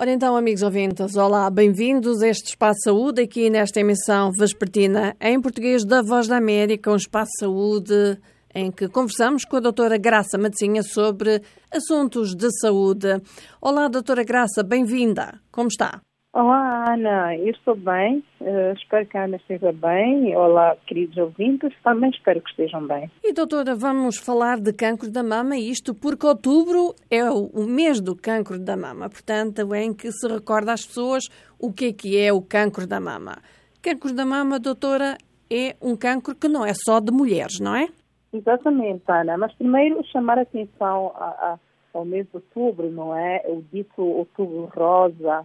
Ora então, amigos ouvintes, olá, bem-vindos a este Espaço Saúde, aqui nesta emissão vespertina em português da Voz da América, um Espaço Saúde em que conversamos com a doutora Graça Matosinha sobre assuntos de saúde. Olá, doutora Graça, bem-vinda. Como está? Olá, Ana. Eu estou bem. Uh, espero que a Ana esteja bem. Olá, queridos ouvintes. Também espero que estejam bem. E, doutora, vamos falar de cancro da mama, isto porque outubro é o mês do cancro da mama. Portanto, é em que se recorda às pessoas o que é que é o cancro da mama. Cancro da mama, doutora, é um cancro que não é só de mulheres, não é? Exatamente, Ana. Mas primeiro chamar a atenção a, a, ao mês de outubro, não é? O dito outubro rosa,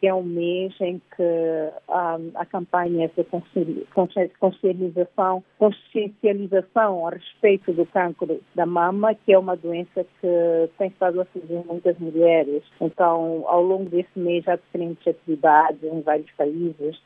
que é um mês em que a, a campanha de consciencialização, consciencialização a respeito do cancro da mama, que é uma doença que tem estado a atingir muitas mulheres. Então, ao longo desse mês, há diferentes atividades em vários países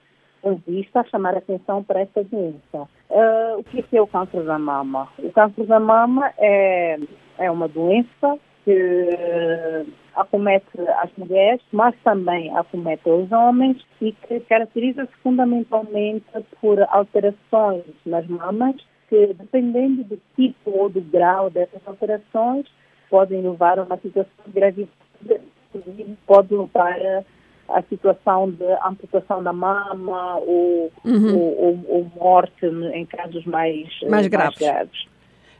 vista a chamar a atenção para essa doença. Uh, o que é o câncer da mama? O câncer da mama é, é uma doença que acomete as mulheres, mas também acomete os homens e que caracteriza-se fundamentalmente por alterações nas mamas que, dependendo do tipo ou do grau dessas alterações, podem levar a uma situação de gravidez, pode levar a situação de amputação da mama ou, uhum. ou, ou, ou morte em casos mais, mais graves. Mais graves.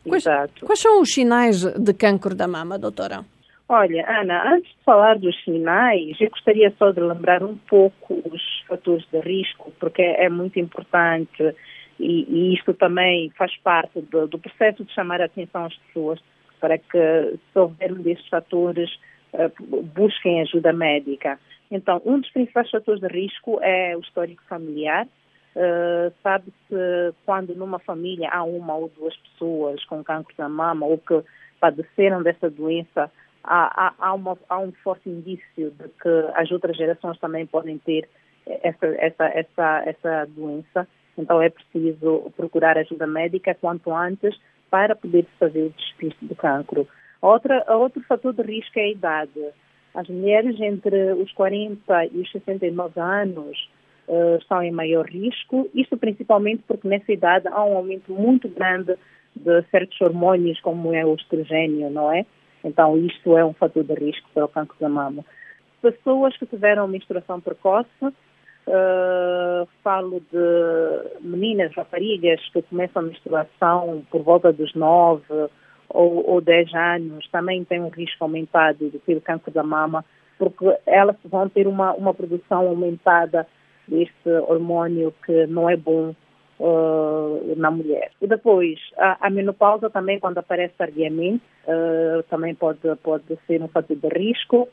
Quais, quais, são os sinais de cancro da mama, doutora? Olha, Ana, antes de falar dos sinais, eu gostaria só de lembrar um pouco os fatores de risco, porque é muito importante e, e isto também faz parte do, do, processo de chamar a atenção às pessoas para que, se houver um desses fatores, uh, busquem ajuda médica. Então, um dos principais fatores de risco é o histórico familiar. Uh, Sabe-se quando numa família há uma ou duas pessoas com câncer da mama ou que padeceram dessa doença, há, há, uma, há um forte indício de que as outras gerações também podem ter essa, essa, essa, essa doença. Então é preciso procurar ajuda médica quanto antes para poder fazer o despiste do cancro. Outra, outro fator de risco é a idade. As mulheres entre os 40 e os 69 anos uh, estão em maior risco, isto principalmente porque nessa idade há um aumento muito grande de certos hormônios, como é o estrogênio, não é? Então, isto é um fator de risco para o cancro da mama. Pessoas que tiveram menstruação precoce, uh, falo de meninas, raparigas que começam a menstruação por volta dos 9 ou, ou 10 anos também têm um risco aumentado de ter câncer da mama, porque elas vão ter uma, uma produção aumentada deste hormônio que não é bom uh, na mulher. E depois, a, a, menopausa também, quando aparece tardiamente, uh, também pode, pode ser um fator de risco.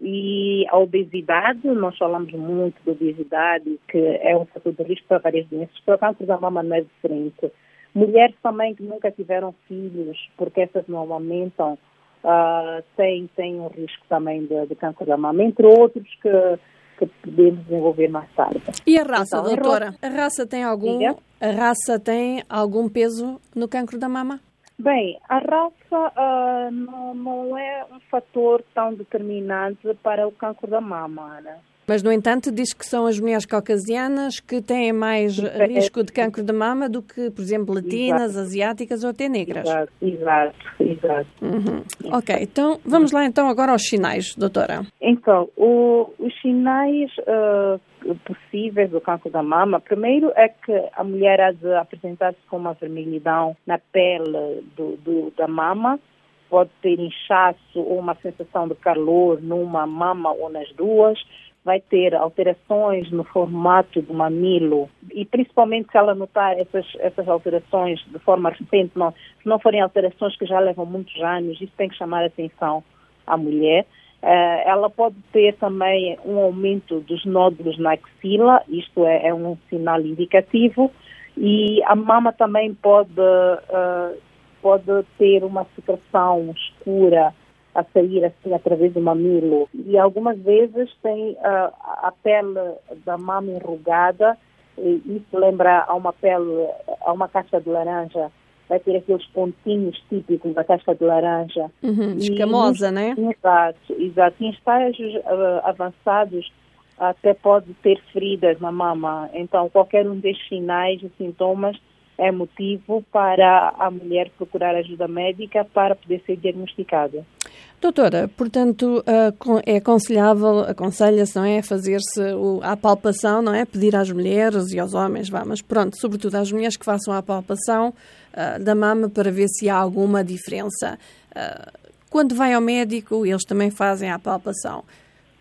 E a obesidade, nós falamos muito de obesidade, que é um fator de risco para várias doenças. Para o câncer da mama não é diferente. Mulheres também que nunca tiveram filhos, porque essas não amamentam, uh, têm, têm um risco também de, de câncer da mama, entre outros que, que podemos desenvolver mais tarde. E a raça, então, doutora? A raça tem algum, a raça tem algum peso no câncer da mama? Bem, a raça uh, não, não é um fator tão determinante para o câncer da mama, Ana. Mas, no entanto, diz que são as mulheres caucasianas que têm mais é, risco de cancro de mama do que, por exemplo, latinas, exato. asiáticas ou até negras. Exato, exato. exato. Uhum. Ok, então vamos lá então agora aos sinais, doutora. Então, o, os sinais uh, possíveis do cancro da mama, primeiro é que a mulher há de apresentar-se com uma vermelhidão na pele do, do, da mama, pode ter inchaço ou uma sensação de calor numa mama ou nas duas, vai ter alterações no formato do mamilo. E principalmente se ela notar essas, essas alterações de forma recente, não, se não forem alterações que já levam muitos anos, isso tem que chamar a atenção à mulher. Uh, ela pode ter também um aumento dos nódulos na axila, isto é, é um sinal indicativo, e a mama também pode, uh, pode ter uma secreção escura a sair assim através do mamilo. E algumas vezes tem uh, a pele da mama enrugada, e isso lembra a uma pele, a uma caixa de laranja vai ter aqueles pontinhos típicos da casca de laranja. Uhum, escamosa, e, né? Exato, exato. Em estágios uh, avançados, até pode ter feridas na mama. Então, qualquer um destes sinais e sintomas é motivo para a mulher procurar ajuda médica para poder ser diagnosticada. Doutora, portanto, é aconselhável, aconselha-se, não é, fazer-se a palpação, não é, pedir às mulheres e aos homens, vá, mas pronto, sobretudo às mulheres que façam a palpação uh, da mama para ver se há alguma diferença. Uh, quando vai ao médico, eles também fazem a palpação.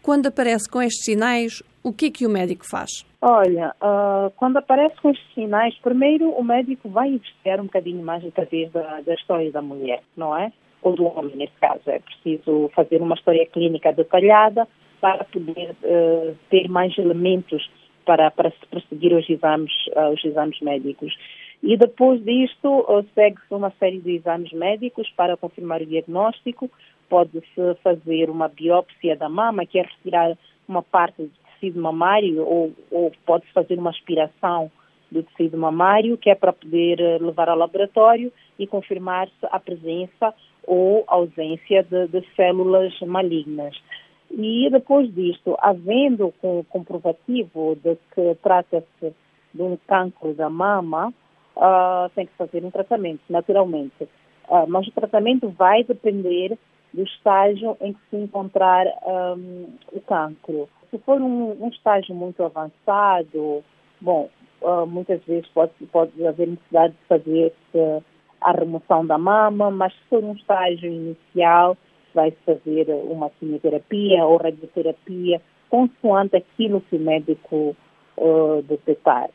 Quando aparece com estes sinais, o que é que o médico faz? Olha, uh, quando aparece com estes sinais, primeiro o médico vai investigar um bocadinho mais através da, da história da mulher, não é? ou do homem, nesse caso. É preciso fazer uma história clínica detalhada para poder uh, ter mais elementos para, para se prosseguir os exames, uh, os exames médicos. E depois disto, uh, segue-se uma série de exames médicos para confirmar o diagnóstico. Pode-se fazer uma biópsia da mama, que é retirar uma parte do tecido mamário, ou, ou pode-se fazer uma aspiração do tecido mamário, que é para poder levar ao laboratório e confirmar-se a presença ou ausência de, de células malignas. E depois disto, havendo com comprovativo de que trata-se de um cancro da mama, uh, tem que fazer um tratamento, naturalmente. Uh, mas o tratamento vai depender do estágio em que se encontrar um, o cancro. Se for um, um, estágio muito avançado, bom, uh, muitas vezes pode, pode haver necessidade de fazer a remoção da mama, mas se for um estágio inicial, vai-se fazer uma quimioterapia ou radioterapia, consoante aquilo que o médico uh, detectar.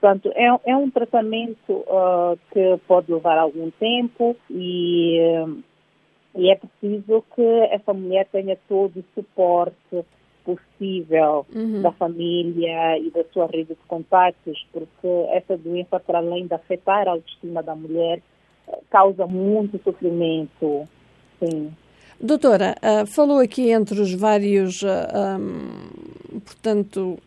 Portanto, é, é um tratamento uh, que pode levar algum tempo e, e é preciso que essa mulher tenha todo o suporte possível uhum. da família e da sua rede de contatos, porque essa doença, para além de afetar a autoestima da mulher, causa muito sofrimento. Sim. Doutora, uh, falou aqui entre os vários, uh, um, portanto,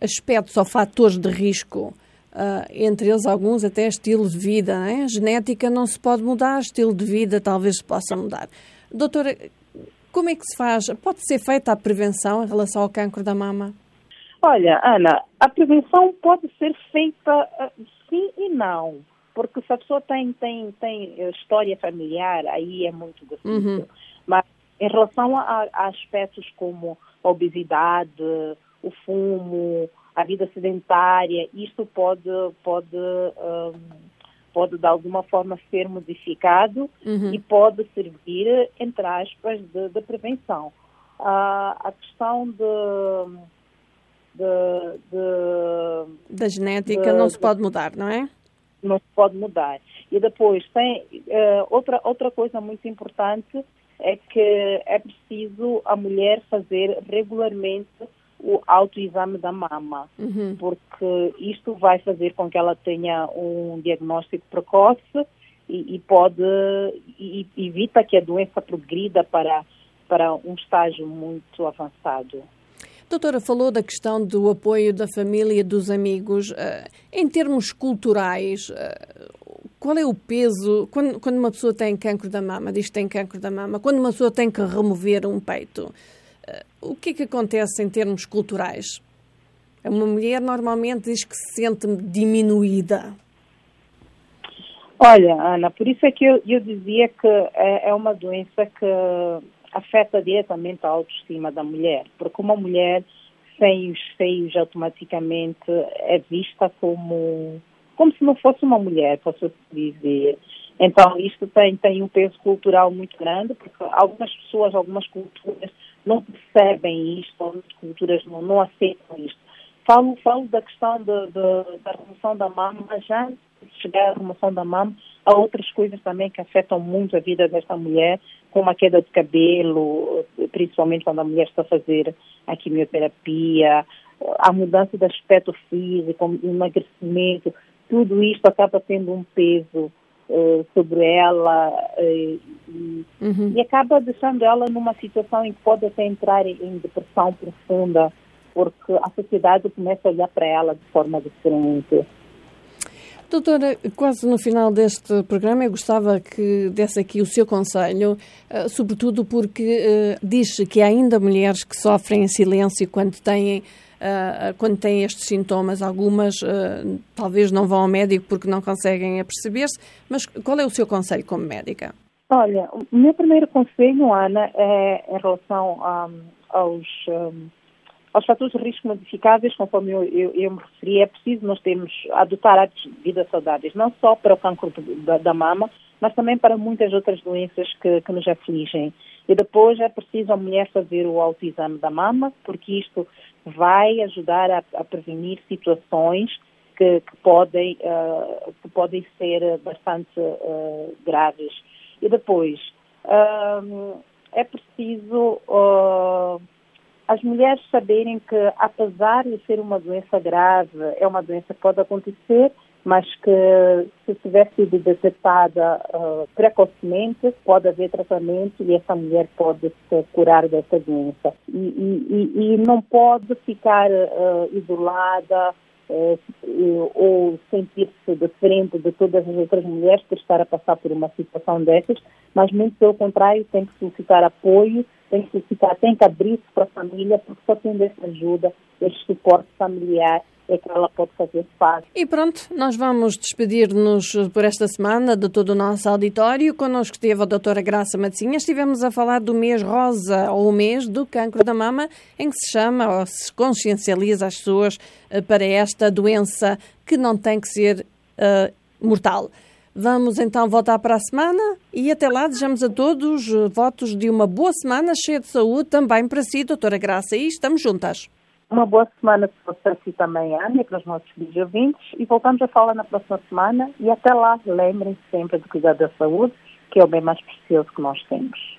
aspectos ou fatores de risco, uh, entre eles alguns até estilo de vida, né? genética não se pode mudar, estilo de vida talvez se possa mudar. Doutora, como é que se faz? Pode ser feita a prevenção em relação ao cancro da mama? Olha, Ana, a prevenção pode ser feita sim e não porque se a pessoa tem, tem, tem história familiar, aí é muito difícil. Uhum. Mas em relação a, a, aspectos como obesidade, o fumo, a vida sedentária, isto pode, pode, um, pode de alguma forma ser modificado uhum. e pode servir, entre aspas, de, de prevenção. Uh, a questão de, de, de da genética não se pode mudar, não é? não se pode mudar. E depois tem uh, outra outra coisa muito importante é que é preciso a mulher fazer regularmente o autoexame da mama, uhum. porque isto vai fazer com que ela tenha um diagnóstico precoce e, e pode e, e evita que a doença progrida para para um estágio muito avançado. Doutora, falou da questão do apoio da família, dos amigos. Eh, em termos culturais, eh, qual é o peso quando, quando uma pessoa tem cancro da mama, diz que tem cancro da mama, quando uma pessoa tem que remover um peito, o que é que acontece em termos culturais? Uma mulher normalmente diz que se sente diminuída. Olha, Ana, por isso é que eu, eu dizia que é, é uma doença que afeta diretamente a autoestima da mulher, porque uma mulher sem os seios automaticamente é vista como como se não fosse uma mulher, posso dizer. Então isto tem tem um peso cultural muito grande, porque algumas pessoas, algumas culturas não percebem isto, algumas culturas não, não aceitam isto. Falo, falo da questão de, de, da remoção da mama, mas já antes de chegar à remoção da mama, há outras coisas também que afetam muito a vida desta mulher, como a queda de cabelo, principalmente quando a mulher está a fazer a quimioterapia, a mudança de aspecto físico, o emagrecimento, tudo isto acaba tendo um peso uh, sobre ela uh, e, uhum. e, acaba deixando ela numa situação em que pode até entrar em depressão profunda, porque a sociedade começa a olhar para ela de forma diferente. Doutora, quase no final deste programa, eu gostava que desse aqui o seu conselho, uh, sobretudo porque uh, diz que há ainda mulheres que sofrem em silêncio quando têm, uh, quando têm estes sintomas. Algumas talvez não vão ao médico porque não conseguem aperceber-se, mas qual é o seu conselho como médica? Olha, o meu primeiro conselho, Ana, é em relação aos. Um, aos fatores de risco modificáveis, conforme eu, eu, eu, me referi, é preciso nós termos, adotar hábitos de vida saudáveis, não só para o cancro da, da mama, mas também para muitas outras doenças que, que nos afligem. E depois é preciso a mulher fazer o autoexame da mama, porque isto vai ajudar a, a prevenir situações que, que podem, uh, que podem ser bastante uh, graves. E depois, uh, é preciso as mulheres saberem que, apesar de ser uma doença grave, é uma doença que pode acontecer, mas que se tiver sido detectada uh, precocemente, pode haver tratamento e essa mulher pode se curar dessa doença. E, e, e não pode ficar uh, isolada uh, ou sentir-se diferente de todas as outras mulheres por estar a passar por uma situação dessas, mas muito pelo contrário, tem que solicitar apoio tem que ficar, tem que abrir-se para a família, porque só tendo essa ajuda, esse suporte familiar, é que ela pode fazer parte. E pronto, nós vamos despedir-nos por esta semana de todo o nosso auditório. Connosco esteve a doutora Graça Matosinha. Estivemos a falar do mês rosa, ou o mês do cancro da mama, em que se chama ou se consciencializa as pessoas eh, para esta doença que não tem que ser uh, mortal. Vamos então voltar para a semana e até lá desejamos a todos eh, votos de uma boa semana cheia de saúde também para si, doutora Graça, e estamos juntas. Uma boa semana para si também, Ana, para os nossos ouvintes e voltamos a falar na próxima semana e até lá lembrem-se sempre de cuidar da saúde, que é o bem mais precioso que nós temos.